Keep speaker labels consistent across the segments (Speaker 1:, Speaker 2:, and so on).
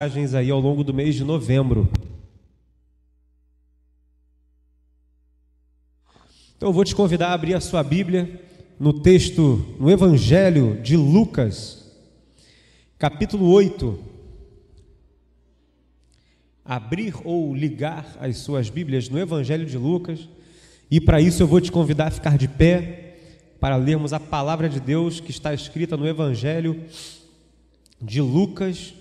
Speaker 1: aí ao longo do mês de novembro. Então eu vou te convidar a abrir a sua Bíblia no texto, no Evangelho de Lucas, capítulo 8. Abrir ou ligar as suas Bíblias no Evangelho de Lucas, e para isso eu vou te convidar a ficar de pé para lermos a palavra de Deus que está escrita no Evangelho de Lucas,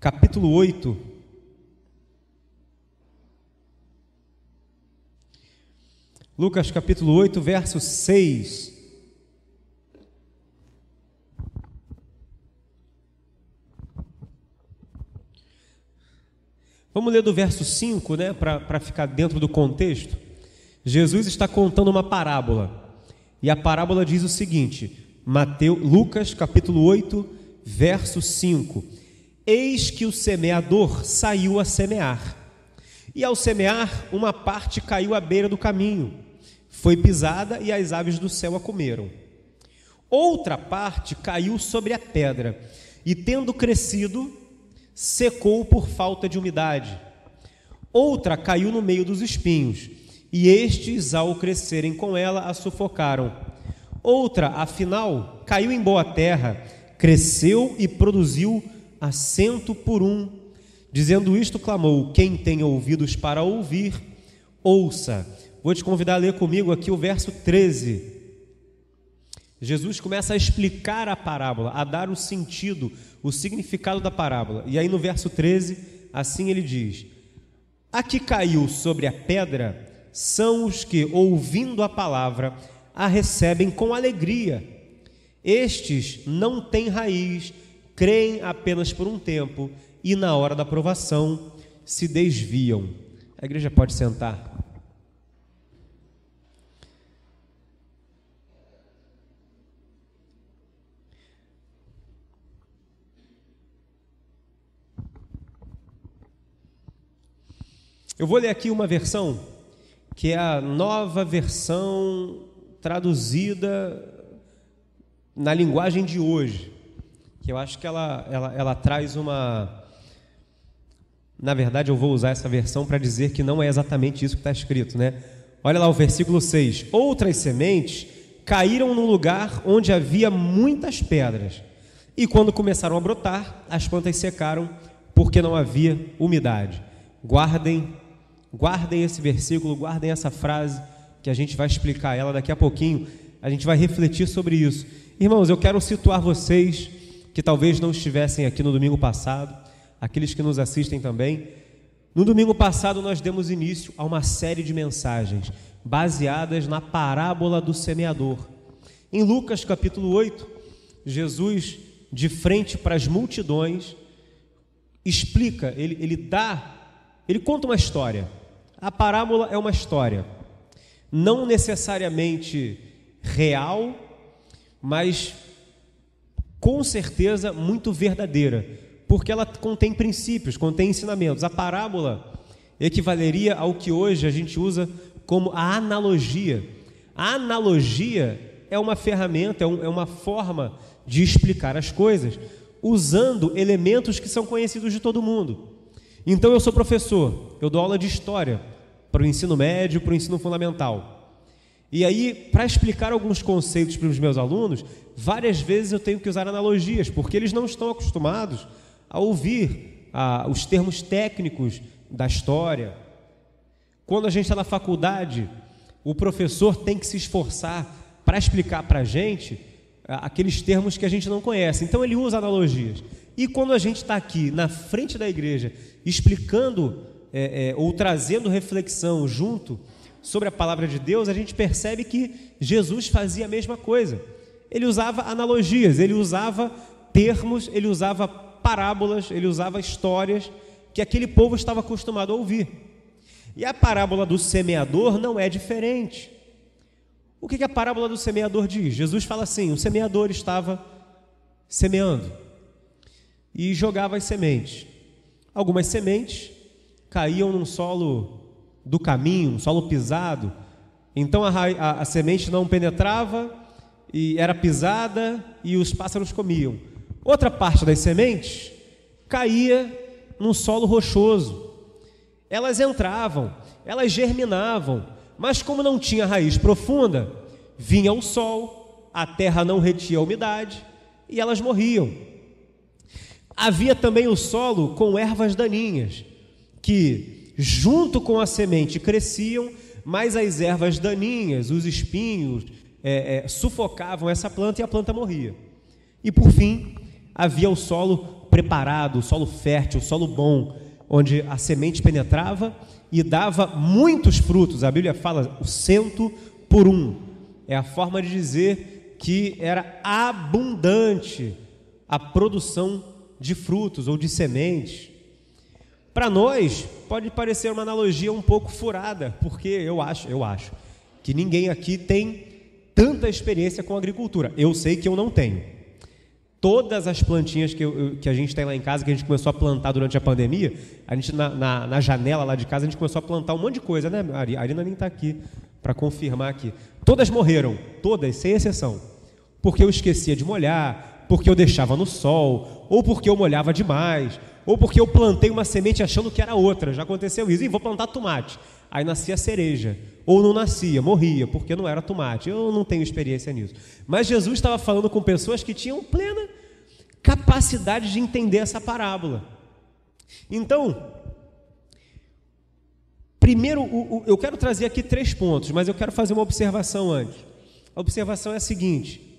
Speaker 1: capítulo 8. Lucas capítulo 8, verso 6. Vamos ler do verso 5, né, para ficar dentro do contexto. Jesus está contando uma parábola. E a parábola diz o seguinte: Mateus, Lucas capítulo 8, verso 5. Eis que o semeador saiu a semear. E ao semear, uma parte caiu à beira do caminho, foi pisada e as aves do céu a comeram. Outra parte caiu sobre a pedra, e tendo crescido, secou por falta de umidade. Outra caiu no meio dos espinhos, e estes, ao crescerem com ela, a sufocaram. Outra, afinal, caiu em boa terra, cresceu e produziu assento por um. Dizendo isto, clamou: Quem tem ouvidos para ouvir, ouça. Vou te convidar a ler comigo aqui o verso 13. Jesus começa a explicar a parábola, a dar o sentido, o significado da parábola. E aí no verso 13, assim ele diz: A que caiu sobre a pedra são os que, ouvindo a palavra, a recebem com alegria. Estes não têm raiz, creem apenas por um tempo e, na hora da provação, se desviam. A igreja pode sentar. Eu vou ler aqui uma versão que é a nova versão traduzida na linguagem de hoje que eu acho que ela, ela, ela traz uma. Na verdade, eu vou usar essa versão para dizer que não é exatamente isso que está escrito, né? Olha lá o versículo 6. Outras sementes caíram num lugar onde havia muitas pedras, e quando começaram a brotar, as plantas secaram porque não havia umidade. Guardem, guardem esse versículo, guardem essa frase, que a gente vai explicar ela daqui a pouquinho. A gente vai refletir sobre isso. Irmãos, eu quero situar vocês que talvez não estivessem aqui no domingo passado, aqueles que nos assistem também. No domingo passado, nós demos início a uma série de mensagens baseadas na parábola do semeador. Em Lucas capítulo 8, Jesus, de frente para as multidões, explica, ele, ele dá, ele conta uma história. A parábola é uma história, não necessariamente real, mas com certeza muito verdadeira, porque ela contém princípios, contém ensinamentos. A parábola equivaleria ao que hoje a gente usa como a analogia. A analogia é uma ferramenta, é, é uma forma de explicar as coisas usando elementos que são conhecidos de todo mundo. Então eu sou professor, eu dou aula de história para o ensino médio, para o ensino fundamental. E aí, para explicar alguns conceitos para os meus alunos, várias vezes eu tenho que usar analogias, porque eles não estão acostumados a ouvir os termos técnicos da história. Quando a gente está na faculdade, o professor tem que se esforçar para explicar para a gente aqueles termos que a gente não conhece. Então ele usa analogias. E quando a gente está aqui na frente da igreja explicando é, é, ou trazendo reflexão junto sobre a palavra de Deus, a gente percebe que Jesus fazia a mesma coisa. Ele usava analogias, ele usava termos, ele usava parábolas, ele usava histórias que aquele povo estava acostumado a ouvir. E a parábola do semeador não é diferente. O que a parábola do semeador diz? Jesus fala assim: o semeador estava semeando e jogava as sementes. Algumas sementes caíam num solo do caminho, solo pisado. Então a, a, a semente não penetrava e era pisada e os pássaros comiam. Outra parte das sementes caía num solo rochoso. Elas entravam, elas germinavam, mas como não tinha raiz profunda, vinha o sol, a terra não retia a umidade e elas morriam. Havia também o solo com ervas daninhas, que junto com a semente cresciam, mas as ervas daninhas, os espinhos, é, é, sufocavam essa planta e a planta morria. E por fim, havia o solo preparado, o solo fértil, o solo bom, onde a semente penetrava e dava muitos frutos. A Bíblia fala o cento por um. É a forma de dizer que era abundante a produção de frutos ou de sementes. Para nós, pode parecer uma analogia um pouco furada, porque eu acho, eu acho que ninguém aqui tem tanta experiência com agricultura. Eu sei que eu não tenho todas as plantinhas que, eu, que a gente tem lá em casa, que a gente começou a plantar durante a pandemia, a gente na, na, na, janela lá de casa, a gente começou a plantar um monte de coisa, né? A Arina nem está aqui para confirmar aqui. Todas morreram, todas, sem exceção. Porque eu esquecia de molhar, porque eu deixava no sol, ou porque eu molhava demais, ou porque eu plantei uma semente achando que era outra. Já aconteceu isso. E vou plantar tomate. Aí nascia cereja. Ou não nascia, morria, porque não era tomate. Eu não tenho experiência nisso. Mas Jesus estava falando com pessoas que tinham plena capacidade de entender essa parábola. Então, primeiro, eu quero trazer aqui três pontos, mas eu quero fazer uma observação antes. A observação é a seguinte: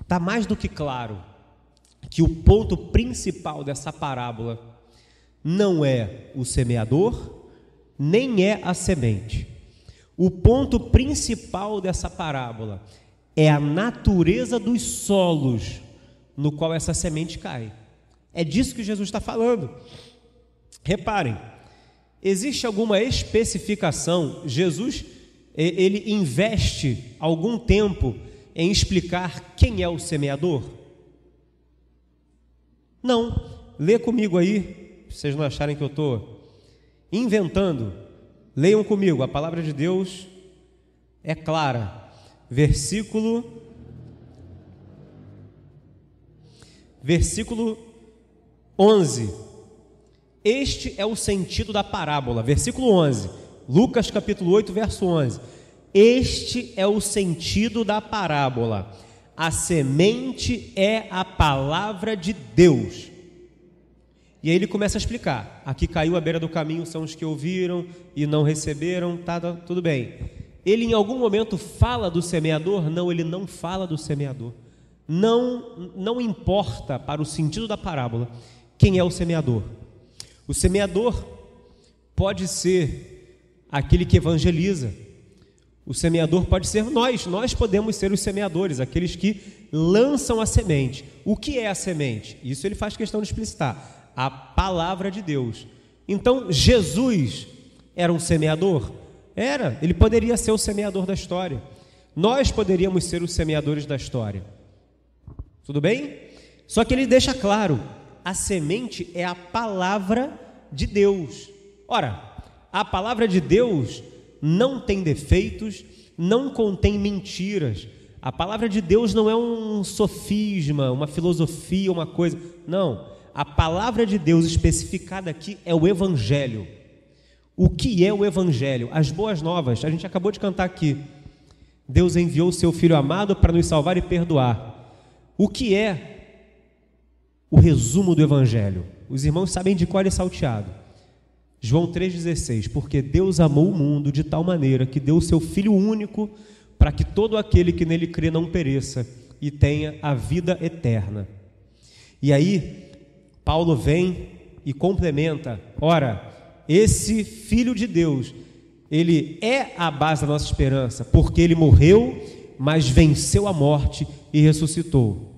Speaker 1: está mais do que claro que o ponto principal dessa parábola não é o semeador, nem é a semente. O ponto principal dessa parábola é a natureza dos solos no qual essa semente cai. É disso que Jesus está falando. Reparem, existe alguma especificação? Jesus ele investe algum tempo em explicar quem é o semeador? Não. Lê comigo aí, se vocês não acharem que eu estou inventando. Leiam comigo, a palavra de Deus é clara. Versículo versículo 11. Este é o sentido da parábola, versículo 11. Lucas capítulo 8, verso 11. Este é o sentido da parábola. A semente é a palavra de Deus. E aí ele começa a explicar. Aqui caiu à beira do caminho são os que ouviram e não receberam, tá, tá tudo bem. Ele em algum momento fala do semeador? Não, ele não fala do semeador não, não importa para o sentido da parábola quem é o semeador. O semeador pode ser aquele que evangeliza. O semeador pode ser nós, nós podemos ser os semeadores, aqueles que lançam a semente. O que é a semente? Isso ele faz questão de explicitar. A palavra de Deus. Então, Jesus era um semeador? Era, ele poderia ser o semeador da história. Nós poderíamos ser os semeadores da história. Tudo bem? Só que ele deixa claro: a semente é a palavra de Deus. Ora, a palavra de Deus não tem defeitos, não contém mentiras. A palavra de Deus não é um sofisma, uma filosofia, uma coisa. Não. A palavra de Deus especificada aqui é o Evangelho. O que é o Evangelho? As boas novas. A gente acabou de cantar aqui. Deus enviou o seu Filho amado para nos salvar e perdoar. O que é o resumo do Evangelho? Os irmãos sabem de qual é salteado. João 3,16: Porque Deus amou o mundo de tal maneira que deu o seu Filho único para que todo aquele que nele crê não pereça e tenha a vida eterna. E aí, Paulo vem e complementa: ora, esse Filho de Deus, ele é a base da nossa esperança, porque ele morreu, mas venceu a morte e ressuscitou.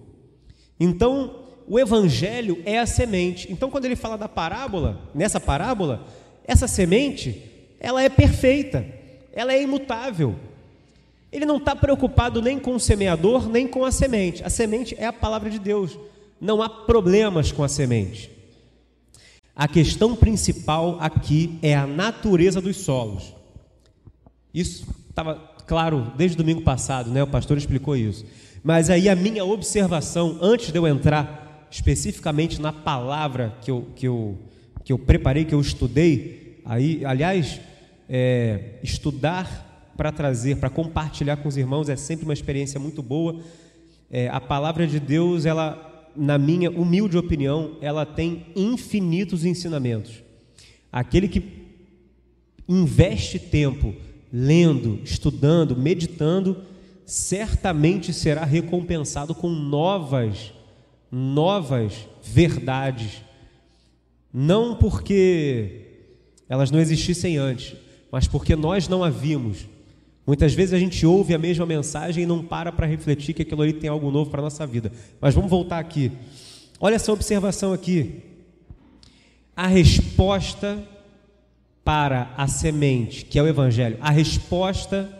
Speaker 1: Então, o evangelho é a semente. Então, quando ele fala da parábola, nessa parábola, essa semente, ela é perfeita, ela é imutável. Ele não está preocupado nem com o semeador, nem com a semente. A semente é a palavra de Deus. Não há problemas com a semente. A questão principal aqui é a natureza dos solos. Isso estava claro desde domingo passado, né? O pastor explicou isso. Mas aí a minha observação, antes de eu entrar especificamente na palavra que eu, que eu, que eu preparei, que eu estudei, aí, aliás, é, estudar para trazer, para compartilhar com os irmãos é sempre uma experiência muito boa. É, a palavra de Deus, ela, na minha humilde opinião, ela tem infinitos ensinamentos. Aquele que investe tempo lendo, estudando, meditando, certamente será recompensado com novas, novas verdades. Não porque elas não existissem antes, mas porque nós não a vimos. Muitas vezes a gente ouve a mesma mensagem e não para para refletir que aquilo ali tem algo novo para a nossa vida. Mas vamos voltar aqui. Olha essa observação aqui. A resposta para a semente, que é o Evangelho, a resposta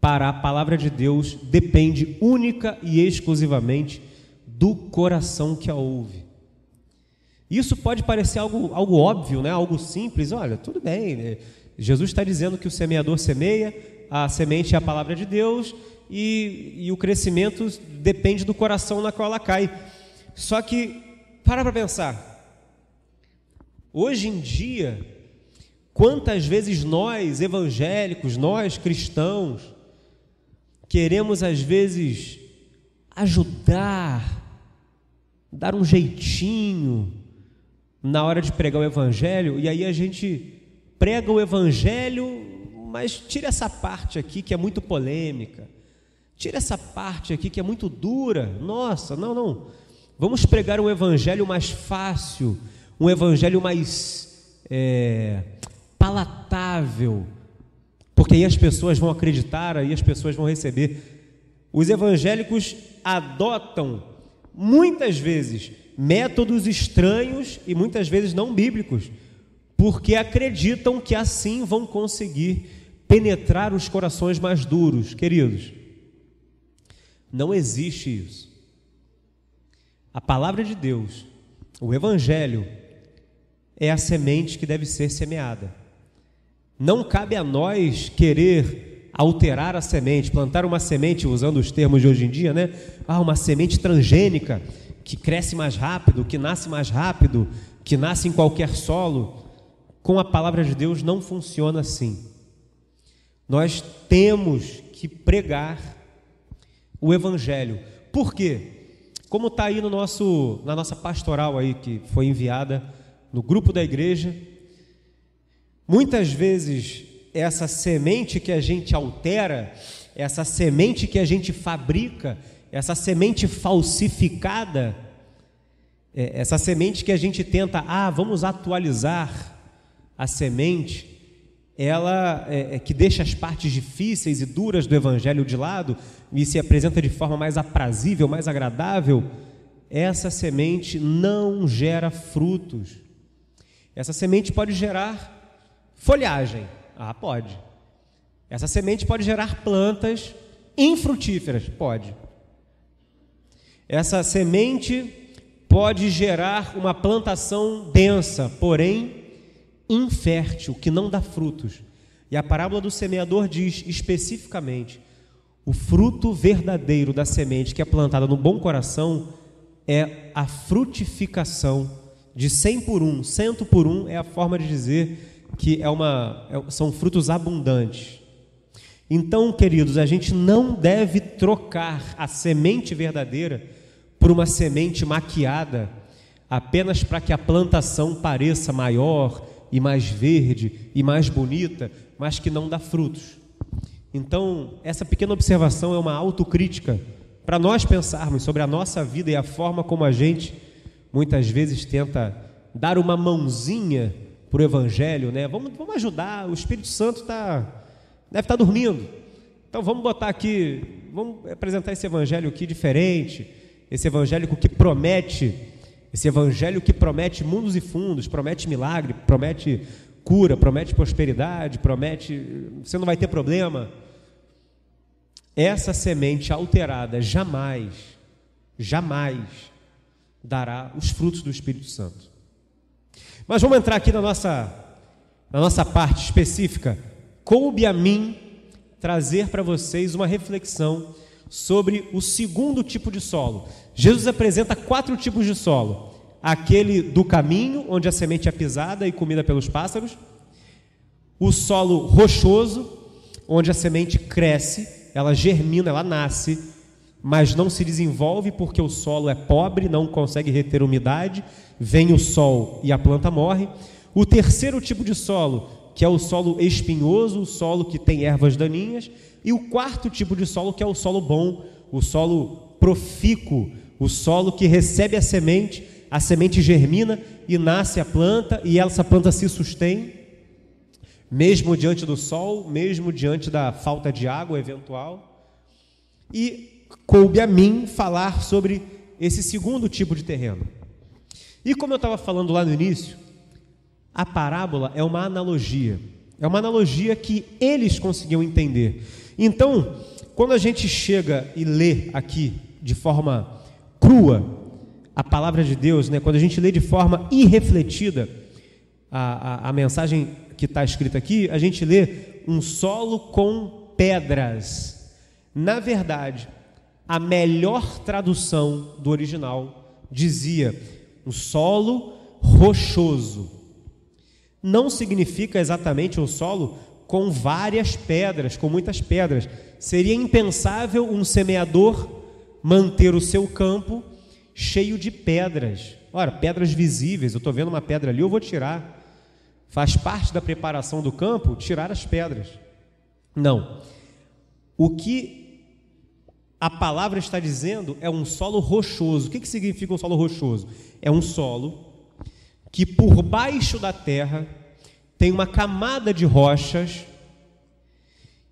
Speaker 1: para a palavra de Deus depende única e exclusivamente do coração que a ouve. Isso pode parecer algo, algo óbvio, né? algo simples. Olha, tudo bem. Né? Jesus está dizendo que o semeador semeia, a semente é a palavra de Deus e, e o crescimento depende do coração na qual ela cai. Só que, para para pensar. Hoje em dia, quantas vezes nós, evangélicos, nós cristãos, queremos às vezes ajudar, dar um jeitinho na hora de pregar o evangelho, e aí a gente prega o evangelho, mas tira essa parte aqui que é muito polêmica. Tira essa parte aqui que é muito dura. Nossa, não, não. Vamos pregar um evangelho mais fácil, um evangelho mais é, palatável, porque aí as pessoas vão acreditar, aí as pessoas vão receber. Os evangélicos adotam muitas vezes métodos estranhos e muitas vezes não bíblicos, porque acreditam que assim vão conseguir penetrar os corações mais duros, queridos. Não existe isso. A palavra de Deus, o Evangelho, é a semente que deve ser semeada. Não cabe a nós querer alterar a semente, plantar uma semente, usando os termos de hoje em dia, né? Ah, uma semente transgênica, que cresce mais rápido, que nasce mais rápido, que nasce em qualquer solo. Com a palavra de Deus não funciona assim. Nós temos que pregar o Evangelho. Por quê? Como está aí no nosso, na nossa pastoral aí que foi enviada no grupo da igreja, Muitas vezes, essa semente que a gente altera, essa semente que a gente fabrica, essa semente falsificada, é, essa semente que a gente tenta, ah, vamos atualizar a semente, ela é, é, que deixa as partes difíceis e duras do evangelho de lado e se apresenta de forma mais aprazível, mais agradável, essa semente não gera frutos. Essa semente pode gerar Folhagem. Ah, pode. Essa semente pode gerar plantas infrutíferas? Pode. Essa semente pode gerar uma plantação densa, porém infértil, que não dá frutos. E a parábola do semeador diz especificamente: o fruto verdadeiro da semente que é plantada no bom coração é a frutificação de 100 por um. Cento por um é a forma de dizer que é uma, é, são frutos abundantes. Então, queridos, a gente não deve trocar a semente verdadeira por uma semente maquiada, apenas para que a plantação pareça maior e mais verde e mais bonita, mas que não dá frutos. Então, essa pequena observação é uma autocrítica para nós pensarmos sobre a nossa vida e a forma como a gente muitas vezes tenta dar uma mãozinha para o Evangelho, né? Vamos, vamos ajudar, o Espírito Santo tá, deve estar tá dormindo. Então vamos botar aqui, vamos apresentar esse Evangelho aqui diferente, esse Evangelho que promete, esse Evangelho que promete mundos e fundos, promete milagre, promete cura, promete prosperidade, promete, você não vai ter problema. Essa semente alterada jamais, jamais dará os frutos do Espírito Santo. Mas vamos entrar aqui na nossa, na nossa parte específica. Coube a mim trazer para vocês uma reflexão sobre o segundo tipo de solo. Jesus apresenta quatro tipos de solo: aquele do caminho, onde a semente é pisada e comida pelos pássaros, o solo rochoso, onde a semente cresce, ela germina, ela nasce, mas não se desenvolve porque o solo é pobre, não consegue reter umidade, vem o sol e a planta morre. O terceiro tipo de solo, que é o solo espinhoso, o solo que tem ervas daninhas, e o quarto tipo de solo, que é o solo bom, o solo profícuo, o solo que recebe a semente, a semente germina e nasce a planta, e essa planta se sustém, mesmo diante do sol, mesmo diante da falta de água eventual. E coube a mim falar sobre esse segundo tipo de terreno. E como eu estava falando lá no início, a parábola é uma analogia. É uma analogia que eles conseguiam entender. Então, quando a gente chega e lê aqui de forma crua a palavra de Deus, né? quando a gente lê de forma irrefletida a, a, a mensagem que está escrita aqui, a gente lê um solo com pedras. Na verdade, a melhor tradução do original dizia um solo rochoso não significa exatamente um solo com várias pedras, com muitas pedras. Seria impensável um semeador manter o seu campo cheio de pedras. Ora, pedras visíveis, eu estou vendo uma pedra ali, eu vou tirar. Faz parte da preparação do campo tirar as pedras. Não. O que a palavra está dizendo é um solo rochoso. O que, que significa um solo rochoso? É um solo que por baixo da terra tem uma camada de rochas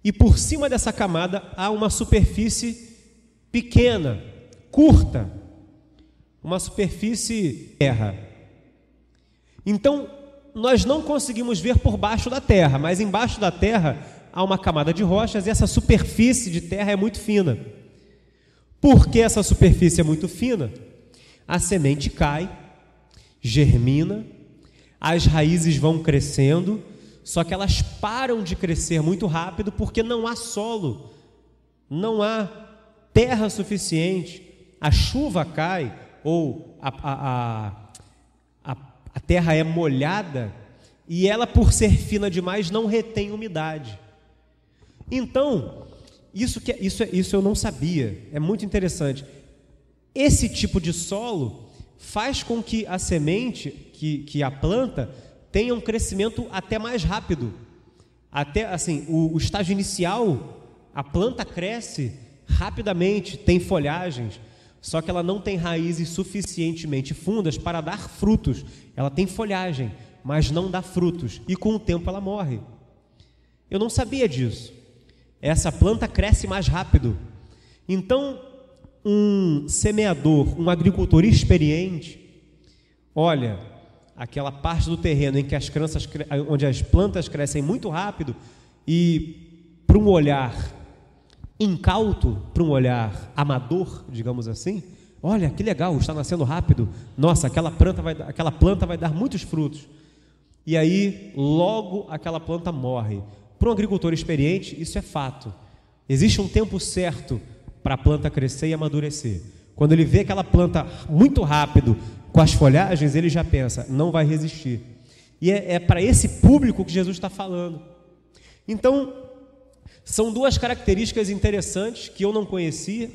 Speaker 1: e por cima dessa camada há uma superfície pequena, curta, uma superfície terra. Então, nós não conseguimos ver por baixo da terra, mas embaixo da terra há uma camada de rochas e essa superfície de terra é muito fina. Por que essa superfície é muito fina? A semente cai germina, as raízes vão crescendo, só que elas param de crescer muito rápido porque não há solo, não há terra suficiente, a chuva cai ou a, a, a, a terra é molhada e ela, por ser fina demais, não retém umidade. Então, isso, que, isso, isso eu não sabia, é muito interessante. Esse tipo de solo faz com que a semente, que, que a planta, tenha um crescimento até mais rápido. Até assim, o, o estágio inicial, a planta cresce rapidamente, tem folhagens, só que ela não tem raízes suficientemente fundas para dar frutos. Ela tem folhagem, mas não dá frutos, e com o tempo ela morre. Eu não sabia disso. Essa planta cresce mais rápido. Então, um semeador, um agricultor experiente, olha aquela parte do terreno em que as crianças, onde as plantas crescem muito rápido e para um olhar incauto, para um olhar amador, digamos assim, olha que legal, está nascendo rápido. Nossa, aquela planta vai, aquela planta vai dar muitos frutos. E aí, logo aquela planta morre. Para um agricultor experiente, isso é fato. Existe um tempo certo para a planta crescer e amadurecer. Quando ele vê aquela planta muito rápido com as folhagens, ele já pensa, não vai resistir. E é, é para esse público que Jesus está falando. Então, são duas características interessantes que eu não conhecia,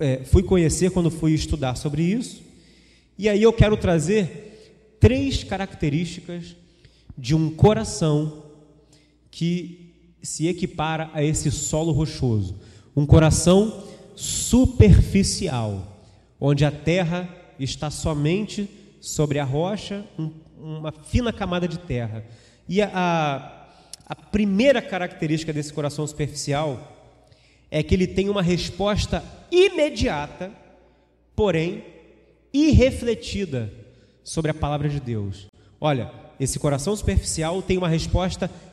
Speaker 1: é, fui conhecer quando fui estudar sobre isso. E aí eu quero trazer três características de um coração que se equipara a esse solo rochoso um coração superficial, onde a terra está somente sobre a rocha, um, uma fina camada de terra. E a, a, a primeira característica desse coração superficial é que ele tem uma resposta imediata, porém irrefletida sobre a palavra de Deus. Olha, esse coração superficial tem uma resposta imediata.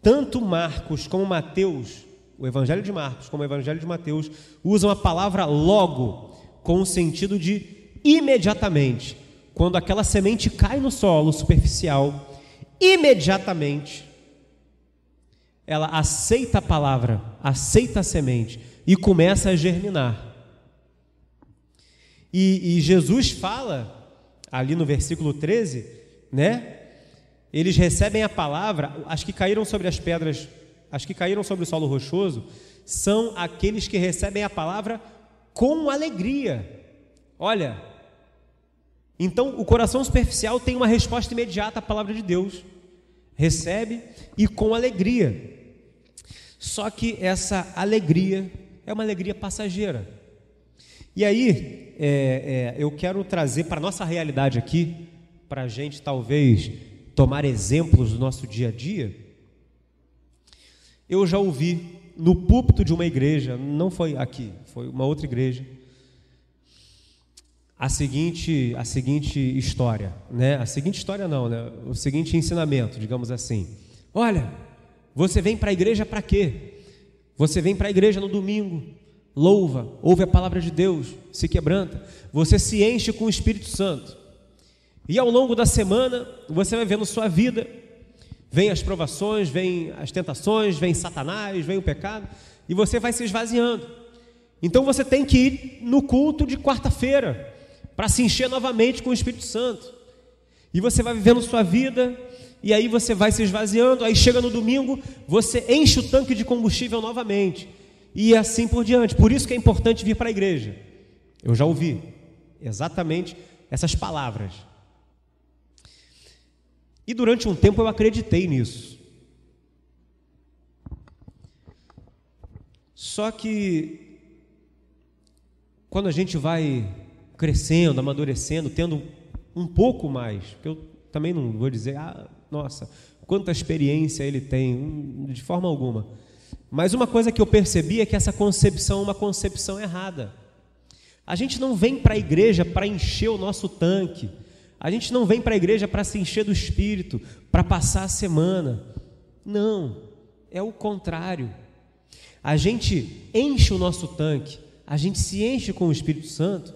Speaker 1: Tanto Marcos como Mateus o Evangelho de Marcos como o Evangelho de Mateus usam a palavra logo com o sentido de imediatamente. Quando aquela semente cai no solo superficial, imediatamente ela aceita a palavra, aceita a semente e começa a germinar. E, e Jesus fala, ali no versículo 13, né? Eles recebem a palavra, as que caíram sobre as pedras, as que caíram sobre o solo rochoso, são aqueles que recebem a palavra com alegria. Olha, então o coração superficial tem uma resposta imediata à palavra de Deus, recebe e com alegria. Só que essa alegria é uma alegria passageira. E aí, é, é, eu quero trazer para a nossa realidade aqui, para a gente talvez tomar exemplos do nosso dia a dia. Eu já ouvi no púlpito de uma igreja, não foi aqui, foi uma outra igreja, a seguinte, a seguinte história, né? A seguinte história não, né? O seguinte ensinamento, digamos assim. Olha, você vem para a igreja para quê? Você vem para a igreja no domingo, louva, ouve a palavra de Deus, se quebranta, você se enche com o Espírito Santo. E ao longo da semana, você vai vendo sua vida, vem as provações, vem as tentações, vem Satanás, vem o pecado, e você vai se esvaziando. Então você tem que ir no culto de quarta-feira para se encher novamente com o Espírito Santo. E você vai vivendo sua vida, e aí você vai se esvaziando, aí chega no domingo, você enche o tanque de combustível novamente e assim por diante. Por isso que é importante vir para a igreja. Eu já ouvi exatamente essas palavras. E durante um tempo eu acreditei nisso. Só que quando a gente vai crescendo, amadurecendo, tendo um pouco mais, porque eu também não vou dizer, ah, nossa, quanta experiência ele tem, de forma alguma. Mas uma coisa que eu percebi é que essa concepção é uma concepção errada. A gente não vem para a igreja para encher o nosso tanque. A gente não vem para a igreja para se encher do espírito, para passar a semana. Não, é o contrário. A gente enche o nosso tanque, a gente se enche com o Espírito Santo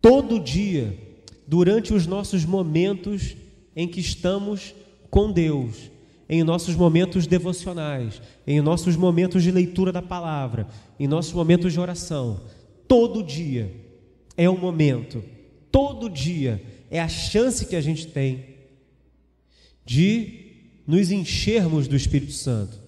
Speaker 1: todo dia, durante os nossos momentos em que estamos com Deus em nossos momentos devocionais, em nossos momentos de leitura da palavra, em nossos momentos de oração. Todo dia é um momento, todo dia é a chance que a gente tem de nos enchermos do Espírito Santo.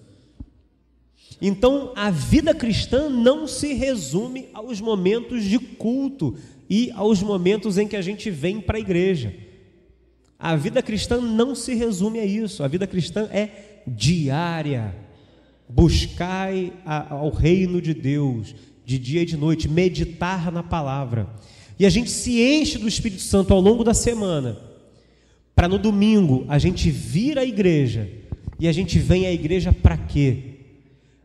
Speaker 1: Então, a vida cristã não se resume aos momentos de culto e aos momentos em que a gente vem para a igreja. A vida cristã não se resume a isso. A vida cristã é diária. Buscai ao reino de Deus de dia e de noite, meditar na palavra. E a gente se enche do Espírito Santo ao longo da semana, para no domingo a gente vir à igreja. E a gente vem à igreja para quê?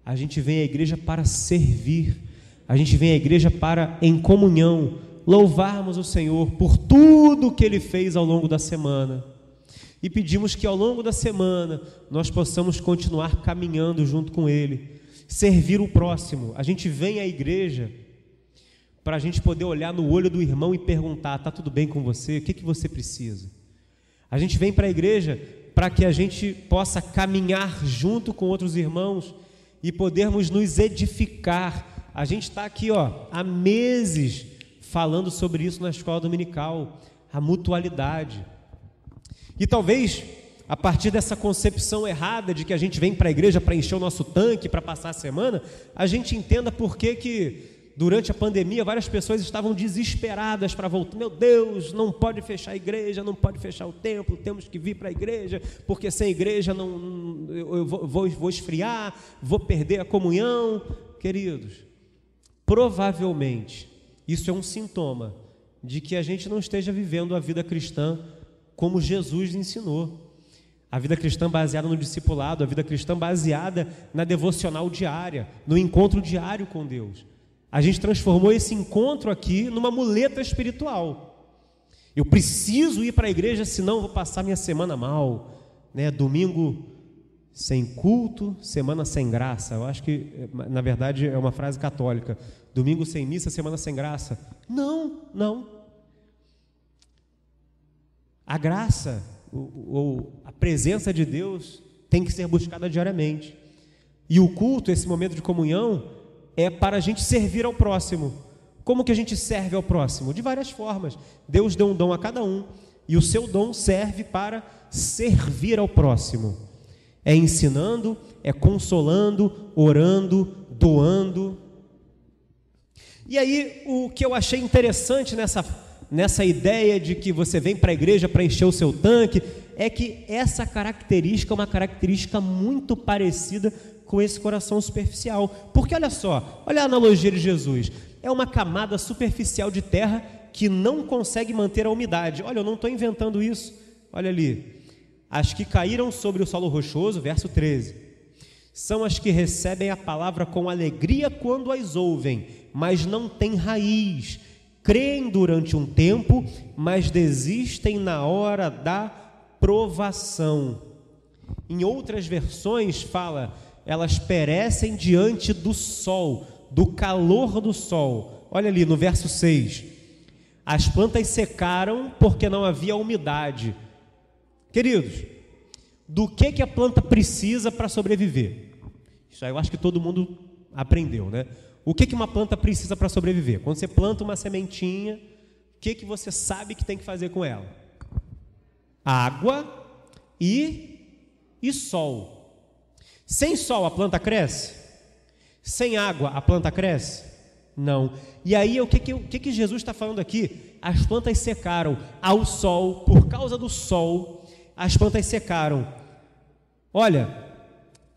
Speaker 1: A gente vem à igreja para servir. A gente vem à igreja para, em comunhão, louvarmos o Senhor por tudo que Ele fez ao longo da semana. E pedimos que ao longo da semana nós possamos continuar caminhando junto com Ele, servir o próximo. A gente vem à igreja para a gente poder olhar no olho do irmão e perguntar: está tudo bem com você? O que, que você precisa? A gente vem para a igreja para que a gente possa caminhar junto com outros irmãos e podermos nos edificar. A gente está aqui ó, há meses falando sobre isso na escola dominical, a mutualidade. E talvez a partir dessa concepção errada de que a gente vem para a igreja para encher o nosso tanque, para passar a semana, a gente entenda por que, que durante a pandemia várias pessoas estavam desesperadas para voltar. Meu Deus, não pode fechar a igreja, não pode fechar o templo, temos que vir para a igreja, porque sem igreja não, eu vou, vou esfriar, vou perder a comunhão. Queridos, provavelmente isso é um sintoma de que a gente não esteja vivendo a vida cristã como Jesus ensinou. A vida cristã baseada no discipulado, a vida cristã baseada na devocional diária, no encontro diário com Deus. A gente transformou esse encontro aqui numa muleta espiritual. Eu preciso ir para a igreja, senão vou passar minha semana mal. Né? Domingo sem culto, semana sem graça. Eu acho que, na verdade, é uma frase católica. Domingo sem missa, semana sem graça. Não, não. A graça, ou a presença de Deus, tem que ser buscada diariamente. E o culto, esse momento de comunhão, é para a gente servir ao próximo. Como que a gente serve ao próximo? De várias formas. Deus deu um dom a cada um, e o seu dom serve para servir ao próximo. É ensinando, é consolando, orando, doando. E aí, o que eu achei interessante nessa, nessa ideia de que você vem para a igreja para encher o seu tanque, é que essa característica é uma característica muito parecida com esse coração superficial. Porque olha só, olha a analogia de Jesus. É uma camada superficial de terra que não consegue manter a umidade. Olha, eu não estou inventando isso. Olha ali. As que caíram sobre o solo rochoso, verso 13, são as que recebem a palavra com alegria quando as ouvem, mas não têm raiz. Creem durante um tempo, mas desistem na hora da provação. Em outras versões fala, elas perecem diante do sol, do calor do sol. Olha ali no verso 6. As plantas secaram porque não havia umidade. Queridos, do que, que a planta precisa para sobreviver? Isso aí eu acho que todo mundo aprendeu, né? O que, que uma planta precisa para sobreviver? Quando você planta uma sementinha, o que, que você sabe que tem que fazer com ela? Água e, e sol. Sem sol a planta cresce? Sem água a planta cresce? Não. E aí o que, que, o que, que Jesus está falando aqui? As plantas secaram ao sol, por causa do sol, as plantas secaram. Olha,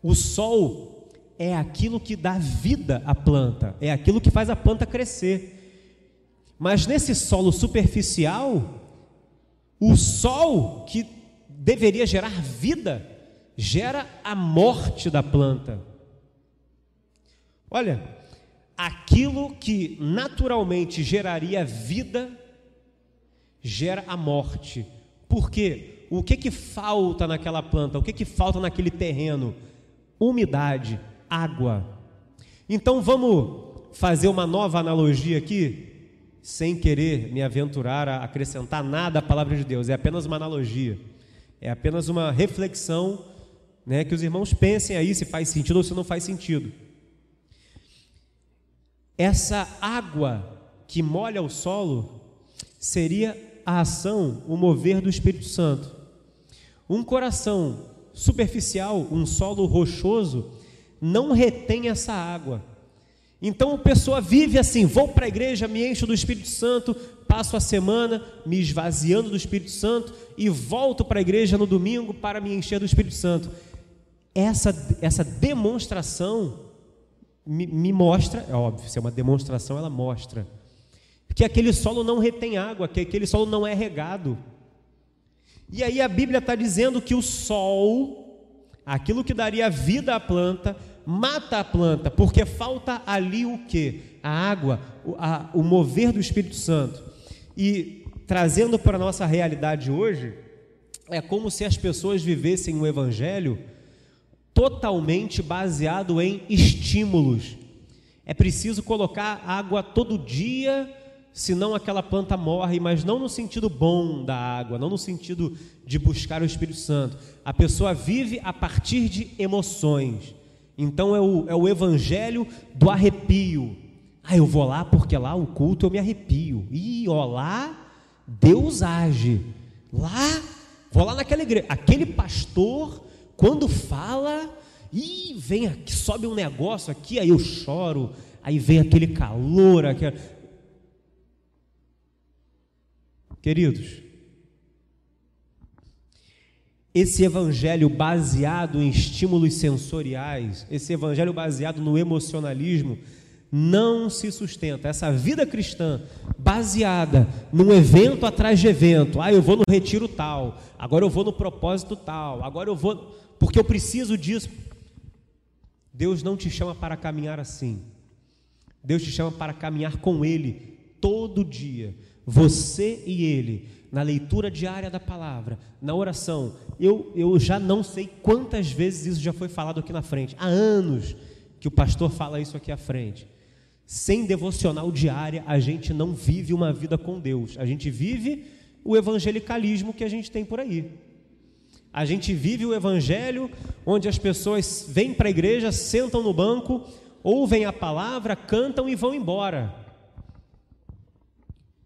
Speaker 1: o sol é aquilo que dá vida à planta, é aquilo que faz a planta crescer. Mas nesse solo superficial, o sol que deveria gerar vida, gera a morte da planta. Olha, aquilo que naturalmente geraria vida, gera a morte. Por quê? o que que falta naquela planta? O que que falta naquele terreno? Umidade, água. Então vamos fazer uma nova analogia aqui, sem querer me aventurar a acrescentar nada à palavra de Deus. É apenas uma analogia. É apenas uma reflexão, né, que os irmãos pensem aí se faz sentido ou se não faz sentido. Essa água que molha o solo seria a ação, o mover do Espírito Santo. Um coração superficial, um solo rochoso, não retém essa água. Então a pessoa vive assim: vou para a igreja, me encho do Espírito Santo, passo a semana me esvaziando do Espírito Santo e volto para a igreja no domingo para me encher do Espírito Santo. Essa, essa demonstração me, me mostra, é óbvio, se é uma demonstração, ela mostra que aquele solo não retém água, que aquele solo não é regado. E aí a Bíblia está dizendo que o sol, aquilo que daria vida à planta, mata a planta, porque falta ali o que? A água, o, a, o mover do Espírito Santo. E trazendo para a nossa realidade hoje, é como se as pessoas vivessem o Evangelho totalmente baseado em estímulos. É preciso colocar água todo dia senão aquela planta morre, mas não no sentido bom da água, não no sentido de buscar o Espírito Santo. A pessoa vive a partir de emoções. Então é o, é o evangelho do arrepio. Ah, eu vou lá porque lá o culto eu me arrepio. E ó, lá Deus age. Lá, vou lá naquela igreja. Aquele pastor, quando fala, e vem aqui, sobe um negócio aqui, aí eu choro, aí vem aquele calor, aquele Queridos, esse evangelho baseado em estímulos sensoriais, esse evangelho baseado no emocionalismo, não se sustenta. Essa vida cristã baseada num evento atrás de evento, ah, eu vou no retiro tal, agora eu vou no propósito tal, agora eu vou porque eu preciso disso. Deus não te chama para caminhar assim. Deus te chama para caminhar com Ele todo dia você e ele, na leitura diária da palavra, na oração. Eu, eu já não sei quantas vezes isso já foi falado aqui na frente. Há anos que o pastor fala isso aqui à frente. Sem devocional diária, a gente não vive uma vida com Deus. A gente vive o evangelicalismo que a gente tem por aí. A gente vive o evangelho onde as pessoas vêm para a igreja, sentam no banco, ouvem a palavra, cantam e vão embora.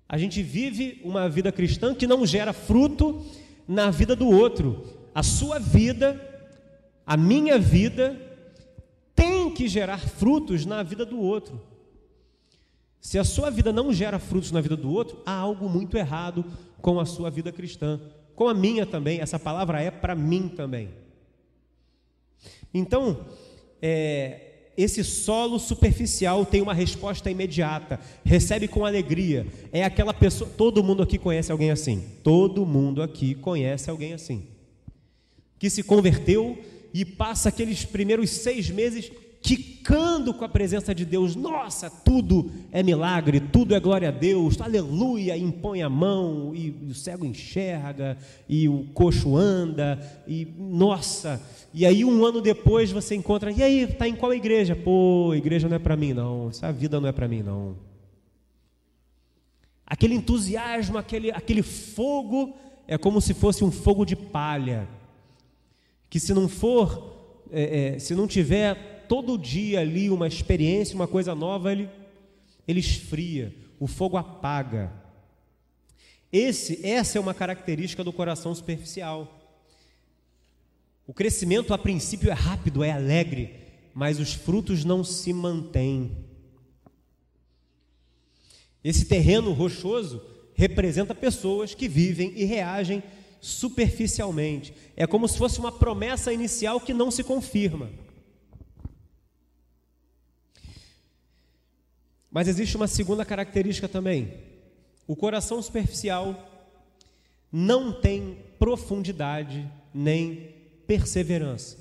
Speaker 1: A gente vive uma vida cristã que não gera fruto na vida do outro. A sua vida, a minha vida, tem que gerar frutos na vida do outro. Se a sua vida não gera frutos na vida do outro, há algo muito errado com a sua vida cristã, com a minha também. Essa palavra é para mim também. Então, é, esse solo superficial tem uma resposta imediata, recebe com alegria. É aquela pessoa, todo mundo aqui conhece alguém assim. Todo mundo aqui conhece alguém assim. Que se converteu e passa aqueles primeiros seis meses quicando com a presença de Deus. Nossa, tudo é milagre, tudo é glória a Deus, aleluia, impõe a mão e o cego enxerga e o coxo anda e nossa. E aí um ano depois você encontra, e aí, tá em qual igreja? Pô, igreja não é para mim não, essa vida não é para mim não. Aquele entusiasmo, aquele, aquele fogo é como se fosse um fogo de palha, que se não for, é, é, se não tiver todo dia ali uma experiência, uma coisa nova, ele, ele esfria, o fogo apaga. Esse, essa é uma característica do coração superficial. O crescimento a princípio é rápido, é alegre, mas os frutos não se mantêm. Esse terreno rochoso representa pessoas que vivem e reagem superficialmente. É como se fosse uma promessa inicial que não se confirma. Mas existe uma segunda característica também. O coração superficial não tem profundidade nem perseverança.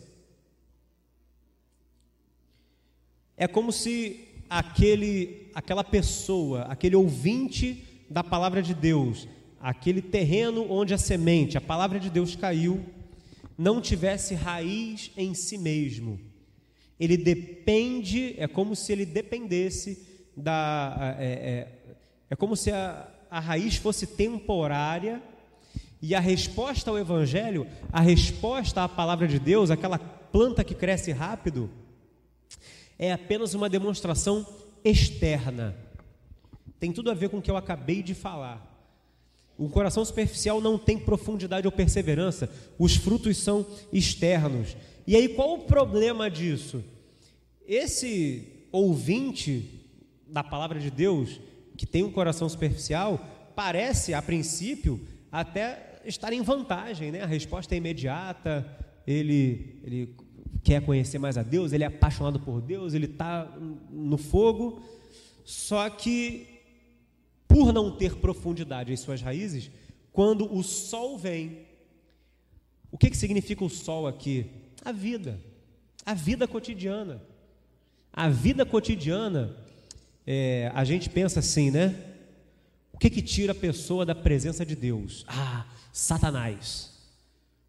Speaker 1: É como se aquele, aquela pessoa, aquele ouvinte da palavra de Deus, aquele terreno onde a semente, a palavra de Deus caiu, não tivesse raiz em si mesmo. Ele depende, é como se ele dependesse da. É, é, é como se a, a raiz fosse temporária e a resposta ao Evangelho, a resposta à palavra de Deus, aquela planta que cresce rápido, é apenas uma demonstração externa. Tem tudo a ver com o que eu acabei de falar. O coração superficial não tem profundidade ou perseverança, os frutos são externos. E aí qual o problema disso? Esse ouvinte da palavra de Deus, que tem um coração superficial, parece, a princípio, até estar em vantagem, né? A resposta é imediata, ele, ele quer conhecer mais a Deus, ele é apaixonado por Deus, ele está no fogo, só que, por não ter profundidade em suas raízes, quando o sol vem, o que, que significa o sol aqui? A vida, a vida cotidiana. A vida cotidiana é, a gente pensa assim, né? O que que tira a pessoa da presença de Deus? Ah, Satanás.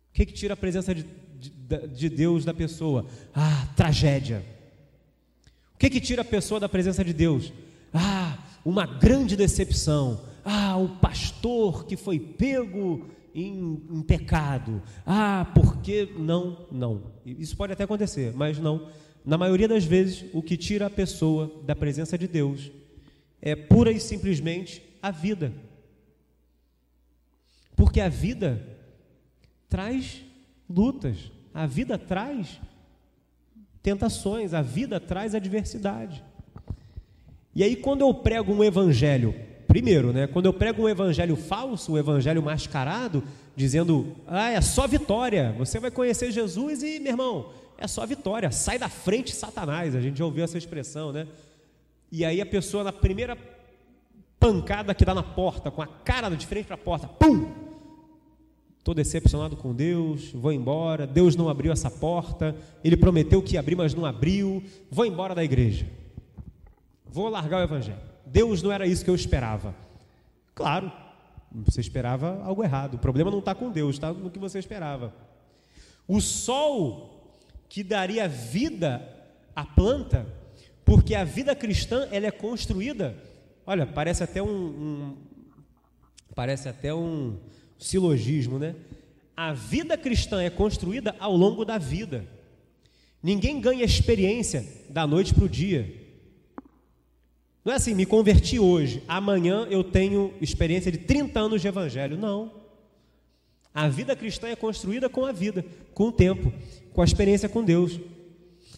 Speaker 1: O que que tira a presença de, de, de Deus da pessoa? Ah, tragédia. O que que tira a pessoa da presença de Deus? Ah, uma grande decepção. Ah, o pastor que foi pego em, em, pecado. Ah, porque não, não. Isso pode até acontecer, mas não. Na maioria das vezes, o que tira a pessoa da presença de Deus é pura e simplesmente a vida. Porque a vida traz lutas, a vida traz tentações, a vida traz adversidade. E aí, quando eu prego um evangelho, primeiro, né, quando eu prego um evangelho falso, um evangelho mascarado, dizendo, ah, é só vitória, você vai conhecer Jesus e, meu irmão, é só vitória. Sai da frente, Satanás. A gente já ouviu essa expressão, né? E aí a pessoa, na primeira pancada que dá na porta, com a cara de frente para a porta, pum! Estou decepcionado com Deus, vou embora. Deus não abriu essa porta. Ele prometeu que ia abrir, mas não abriu. Vou embora da igreja. Vou largar o evangelho. Deus não era isso que eu esperava. Claro, você esperava algo errado. O problema não está com Deus, está no que você esperava. O sol que daria vida à planta, porque a vida cristã ela é construída. Olha, parece até um, um parece até um silogismo, né? A vida cristã é construída ao longo da vida. Ninguém ganha experiência da noite para o dia. Não é assim, me converti hoje, amanhã eu tenho experiência de 30 anos de evangelho. Não. A vida cristã é construída com a vida, com o tempo, com a experiência com Deus.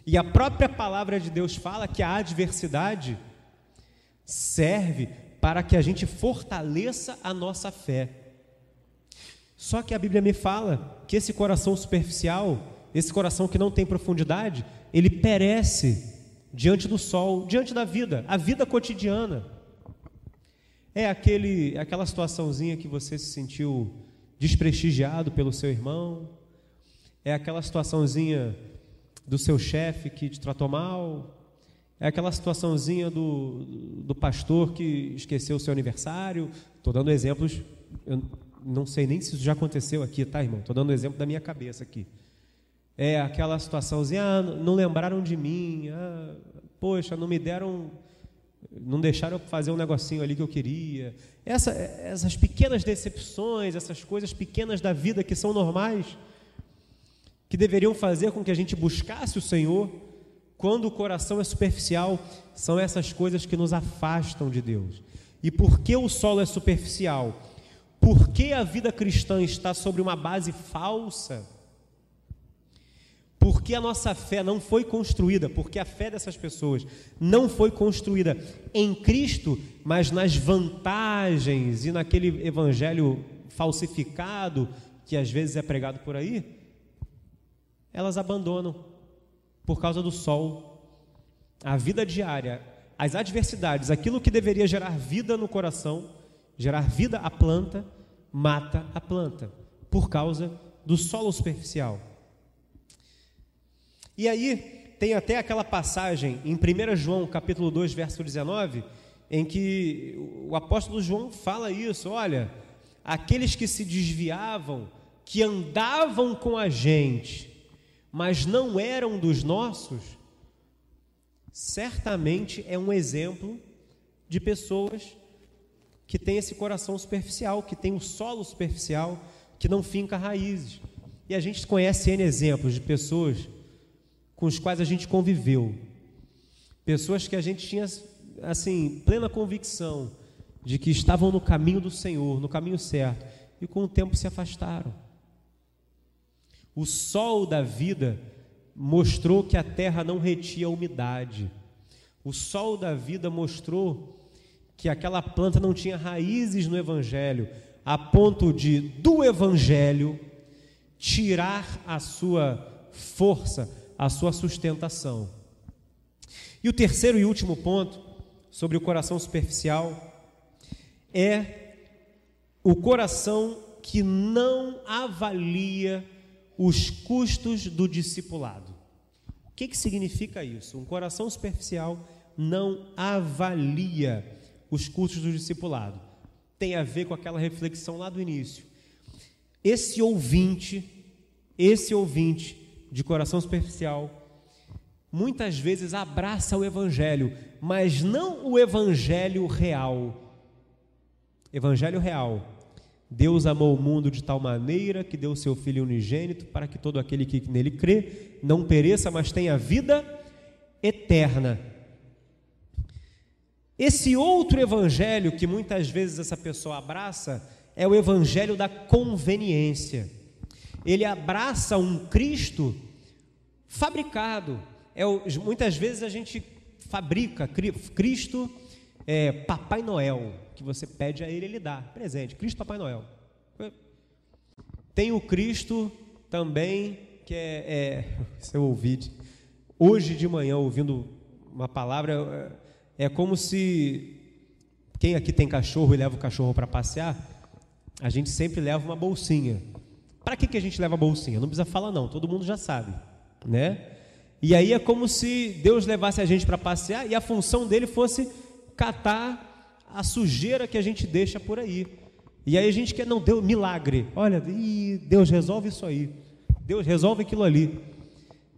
Speaker 1: E a própria palavra de Deus fala que a adversidade serve para que a gente fortaleça a nossa fé. Só que a Bíblia me fala que esse coração superficial, esse coração que não tem profundidade, ele perece diante do sol, diante da vida, a vida cotidiana. É aquele, aquela situaçãozinha que você se sentiu desprestigiado pelo seu irmão, é aquela situaçãozinha do seu chefe que te tratou mal, é aquela situaçãozinha do, do pastor que esqueceu o seu aniversário. Estou dando exemplos, eu não sei nem se isso já aconteceu aqui, tá, irmão? Estou dando exemplo da minha cabeça aqui. É aquela situaçãozinha, ah, não lembraram de mim, ah, poxa, não me deram, não deixaram eu fazer um negocinho ali que eu queria. Essa, essas pequenas decepções, essas coisas pequenas da vida que são normais, que deveriam fazer com que a gente buscasse o Senhor, quando o coração é superficial, são essas coisas que nos afastam de Deus. E por que o solo é superficial? Porque a vida cristã está sobre uma base falsa? Porque a nossa fé não foi construída, porque a fé dessas pessoas não foi construída em Cristo, mas nas vantagens e naquele evangelho falsificado que às vezes é pregado por aí, elas abandonam por causa do sol. A vida diária, as adversidades, aquilo que deveria gerar vida no coração, gerar vida à planta, mata a planta por causa do solo superficial. E aí, tem até aquela passagem em 1 João, capítulo 2, verso 19, em que o apóstolo João fala isso: olha, aqueles que se desviavam, que andavam com a gente, mas não eram dos nossos, certamente é um exemplo de pessoas que têm esse coração superficial, que tem o solo superficial, que não finca raízes. E a gente conhece N exemplos de pessoas com os quais a gente conviveu. Pessoas que a gente tinha, assim, plena convicção de que estavam no caminho do Senhor, no caminho certo, e com o tempo se afastaram. O sol da vida mostrou que a terra não retia a umidade. O sol da vida mostrou que aquela planta não tinha raízes no Evangelho, a ponto de, do Evangelho, tirar a sua força, a sua sustentação. E o terceiro e último ponto sobre o coração superficial é o coração que não avalia os custos do discipulado. O que, que significa isso? Um coração superficial não avalia os custos do discipulado. Tem a ver com aquela reflexão lá do início. Esse ouvinte, esse ouvinte de coração superficial, muitas vezes abraça o Evangelho, mas não o Evangelho real. Evangelho real. Deus amou o mundo de tal maneira que deu o seu Filho unigênito para que todo aquele que nele crê não pereça, mas tenha vida eterna. Esse outro evangelho que muitas vezes essa pessoa abraça é o evangelho da conveniência ele abraça um Cristo fabricado. É, muitas vezes a gente fabrica Cristo é, Papai Noel, que você pede a ele, ele dá presente. Cristo Papai Noel. Tem o Cristo também, que é, é se eu ouvir, hoje de manhã ouvindo uma palavra, é, é como se quem aqui tem cachorro e leva o cachorro para passear, a gente sempre leva uma bolsinha. Para que, que a gente leva a bolsinha? Não precisa falar não, todo mundo já sabe, né? E aí é como se Deus levasse a gente para passear e a função dele fosse catar a sujeira que a gente deixa por aí. E aí a gente quer, não, deu milagre. Olha, Deus resolve isso aí. Deus resolve aquilo ali.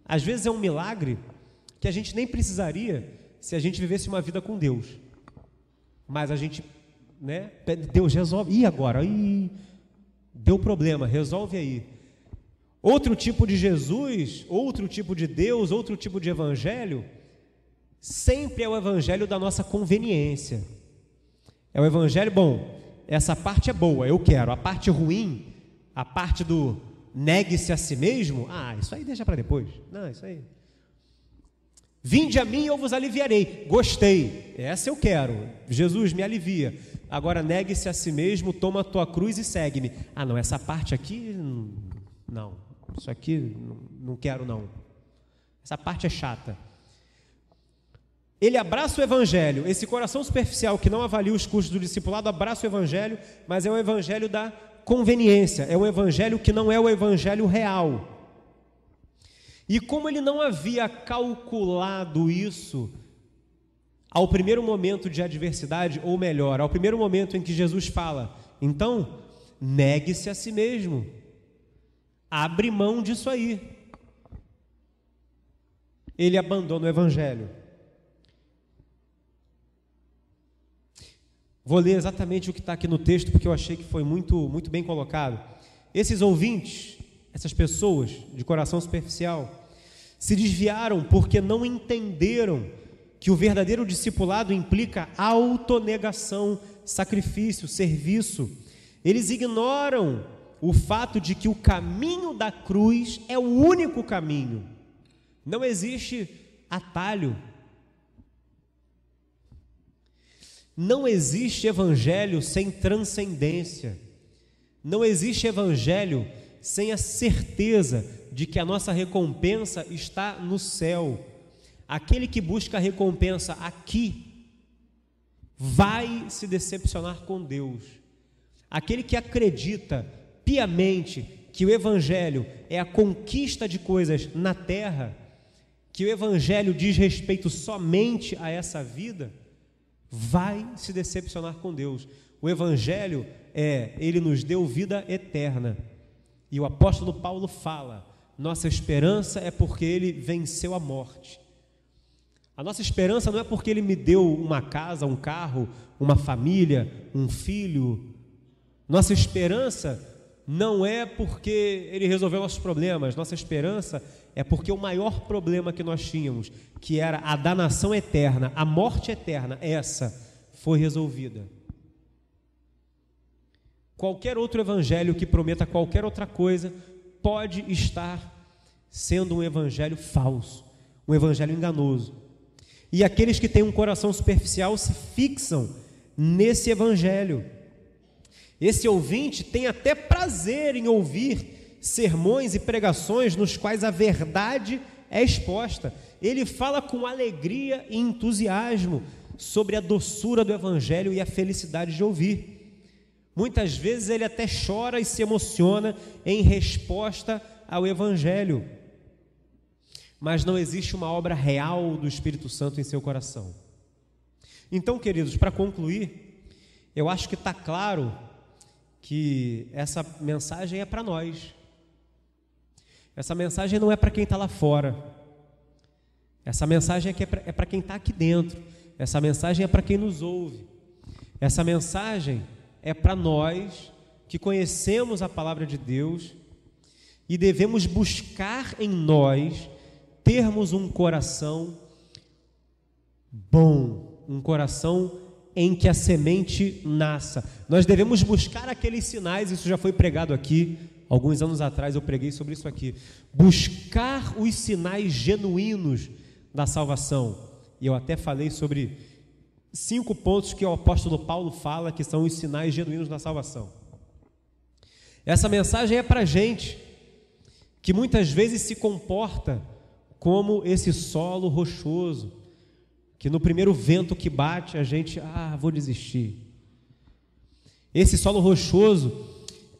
Speaker 1: Às vezes é um milagre que a gente nem precisaria se a gente vivesse uma vida com Deus. Mas a gente, né, Deus resolve. E agora? Ih, Deu problema, resolve aí. Outro tipo de Jesus, outro tipo de Deus, outro tipo de evangelho, sempre é o evangelho da nossa conveniência. É o evangelho, bom, essa parte é boa, eu quero. A parte ruim, a parte do negue-se a si mesmo, ah, isso aí deixa para depois. Não, isso aí. Vinde a mim e eu vos aliviarei. Gostei, essa eu quero. Jesus me alivia. Agora negue-se a si mesmo, toma a tua cruz e segue-me. Ah, não, essa parte aqui, não. Isso aqui não quero não. Essa parte é chata. Ele abraça o evangelho. Esse coração superficial que não avalia os custos do discipulado abraça o evangelho, mas é o evangelho da conveniência. É um evangelho que não é o evangelho real. E como ele não havia calculado isso ao primeiro momento de adversidade, ou melhor, ao primeiro momento em que Jesus fala, então, negue-se a si mesmo, abre mão disso aí. Ele abandona o evangelho. Vou ler exatamente o que está aqui no texto, porque eu achei que foi muito, muito bem colocado. Esses ouvintes essas pessoas de coração superficial, se desviaram porque não entenderam que o verdadeiro discipulado implica autonegação, sacrifício, serviço. Eles ignoram o fato de que o caminho da cruz é o único caminho. Não existe atalho. Não existe evangelho sem transcendência. Não existe evangelho sem a certeza de que a nossa recompensa está no céu. Aquele que busca a recompensa aqui vai se decepcionar com Deus. Aquele que acredita piamente que o Evangelho é a conquista de coisas na terra, que o Evangelho diz respeito somente a essa vida, vai se decepcionar com Deus. O Evangelho é, ele nos deu vida eterna. E o apóstolo Paulo fala: nossa esperança é porque ele venceu a morte. A nossa esperança não é porque ele me deu uma casa, um carro, uma família, um filho. Nossa esperança não é porque ele resolveu nossos problemas. Nossa esperança é porque o maior problema que nós tínhamos, que era a danação eterna, a morte eterna, essa foi resolvida. Qualquer outro evangelho que prometa qualquer outra coisa pode estar sendo um evangelho falso, um evangelho enganoso. E aqueles que têm um coração superficial se fixam nesse evangelho. Esse ouvinte tem até prazer em ouvir sermões e pregações nos quais a verdade é exposta. Ele fala com alegria e entusiasmo sobre a doçura do evangelho e a felicidade de ouvir. Muitas vezes ele até chora e se emociona em resposta ao Evangelho. Mas não existe uma obra real do Espírito Santo em seu coração. Então, queridos, para concluir, eu acho que está claro que essa mensagem é para nós. Essa mensagem não é para quem está lá fora. Essa mensagem é para é quem está aqui dentro. Essa mensagem é para quem nos ouve. Essa mensagem é para nós que conhecemos a palavra de Deus e devemos buscar em nós termos um coração bom, um coração em que a semente nasça. Nós devemos buscar aqueles sinais, isso já foi pregado aqui, alguns anos atrás eu preguei sobre isso aqui. Buscar os sinais genuínos da salvação. E eu até falei sobre cinco pontos que o apóstolo Paulo fala que são os sinais genuínos da salvação. Essa mensagem é para gente que muitas vezes se comporta como esse solo rochoso, que no primeiro vento que bate a gente, ah, vou desistir. Esse solo rochoso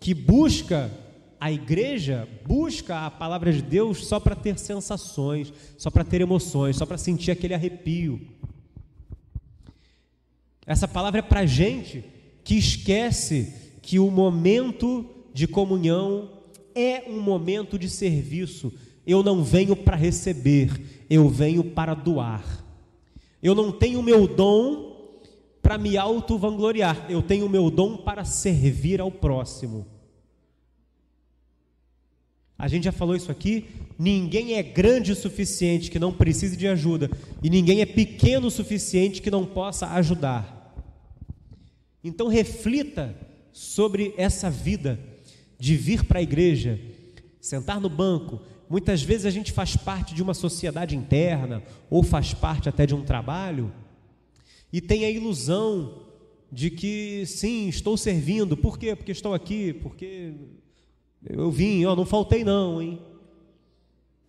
Speaker 1: que busca a igreja, busca a palavra de Deus só para ter sensações, só para ter emoções, só para sentir aquele arrepio. Essa palavra é para gente que esquece que o momento de comunhão é um momento de serviço. Eu não venho para receber, eu venho para doar. Eu não tenho meu dom para me auto-vangloriar, eu tenho o meu dom para servir ao próximo. A gente já falou isso aqui. Ninguém é grande o suficiente que não precise de ajuda, e ninguém é pequeno o suficiente que não possa ajudar. Então, reflita sobre essa vida de vir para a igreja, sentar no banco. Muitas vezes a gente faz parte de uma sociedade interna, ou faz parte até de um trabalho, e tem a ilusão de que, sim, estou servindo. Por quê? Porque estou aqui, porque eu vim, ó, não faltei não, hein?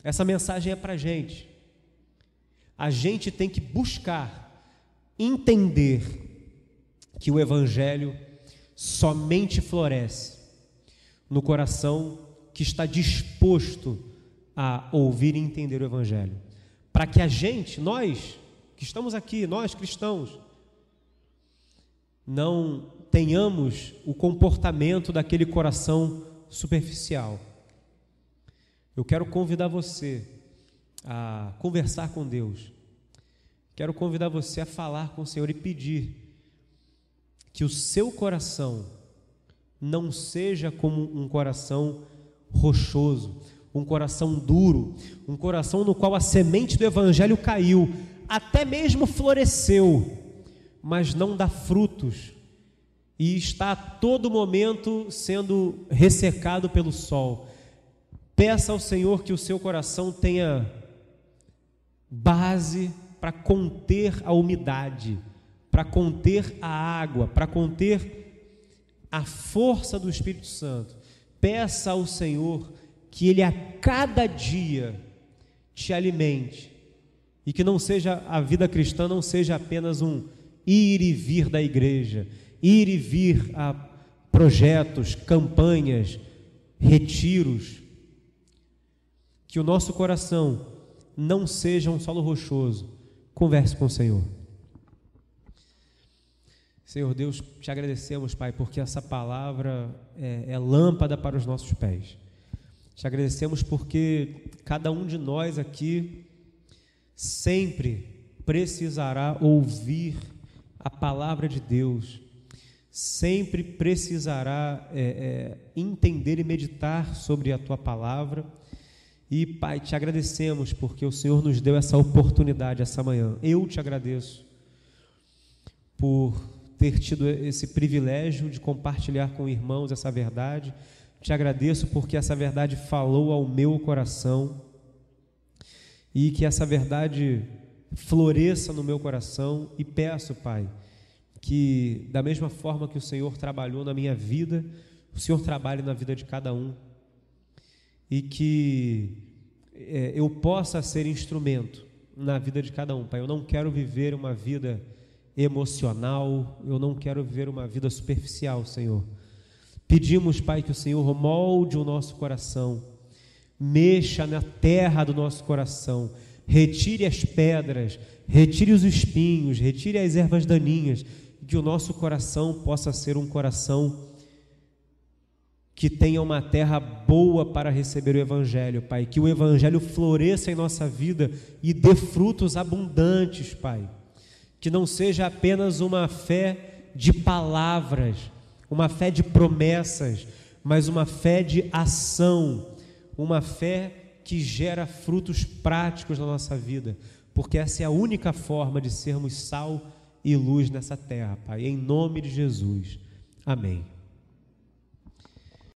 Speaker 1: Essa mensagem é para a gente. A gente tem que buscar entender que o Evangelho somente floresce no coração que está disposto a ouvir e entender o Evangelho. Para que a gente, nós que estamos aqui, nós cristãos, não tenhamos o comportamento daquele coração superficial. Eu quero convidar você a conversar com Deus. Quero convidar você a falar com o Senhor e pedir que o seu coração não seja como um coração rochoso, um coração duro, um coração no qual a semente do evangelho caiu, até mesmo floresceu, mas não dá frutos e está a todo momento sendo ressecado pelo sol. Peça ao Senhor que o seu coração tenha base para conter a umidade, para conter a água, para conter a força do Espírito Santo. Peça ao Senhor que Ele a cada dia te alimente e que não seja a vida cristã não seja apenas um ir e vir da igreja, ir e vir a projetos, campanhas, retiros, que o nosso coração não seja um solo rochoso. Converse com o Senhor. Senhor Deus, te agradecemos, Pai, porque essa palavra é, é lâmpada para os nossos pés. Te agradecemos porque cada um de nós aqui sempre precisará ouvir a palavra de Deus sempre precisará é, é, entender e meditar sobre a tua palavra. E, Pai, te agradecemos porque o Senhor nos deu essa oportunidade essa manhã. Eu te agradeço por ter tido esse privilégio de compartilhar com irmãos essa verdade. Te agradeço porque essa verdade falou ao meu coração e que essa verdade floresça no meu coração. E peço, Pai, que, da mesma forma que o Senhor trabalhou na minha vida, o Senhor trabalhe na vida de cada um e que é, eu possa ser instrumento na vida de cada um, Pai. Eu não quero viver uma vida emocional, eu não quero viver uma vida superficial, Senhor. Pedimos, Pai, que o Senhor molde o nosso coração, mexa na terra do nosso coração, retire as pedras, retire os espinhos, retire as ervas daninhas que o nosso coração possa ser um coração que tenha uma terra boa para receber o Evangelho, Pai. Que o Evangelho floresça em nossa vida e dê frutos abundantes, Pai. Que não seja apenas uma fé de palavras, uma fé de promessas, mas uma fé de ação, uma fé que gera frutos práticos na nossa vida, porque essa é a única forma de sermos sal e luz nessa terra, Pai, em nome de Jesus. Amém.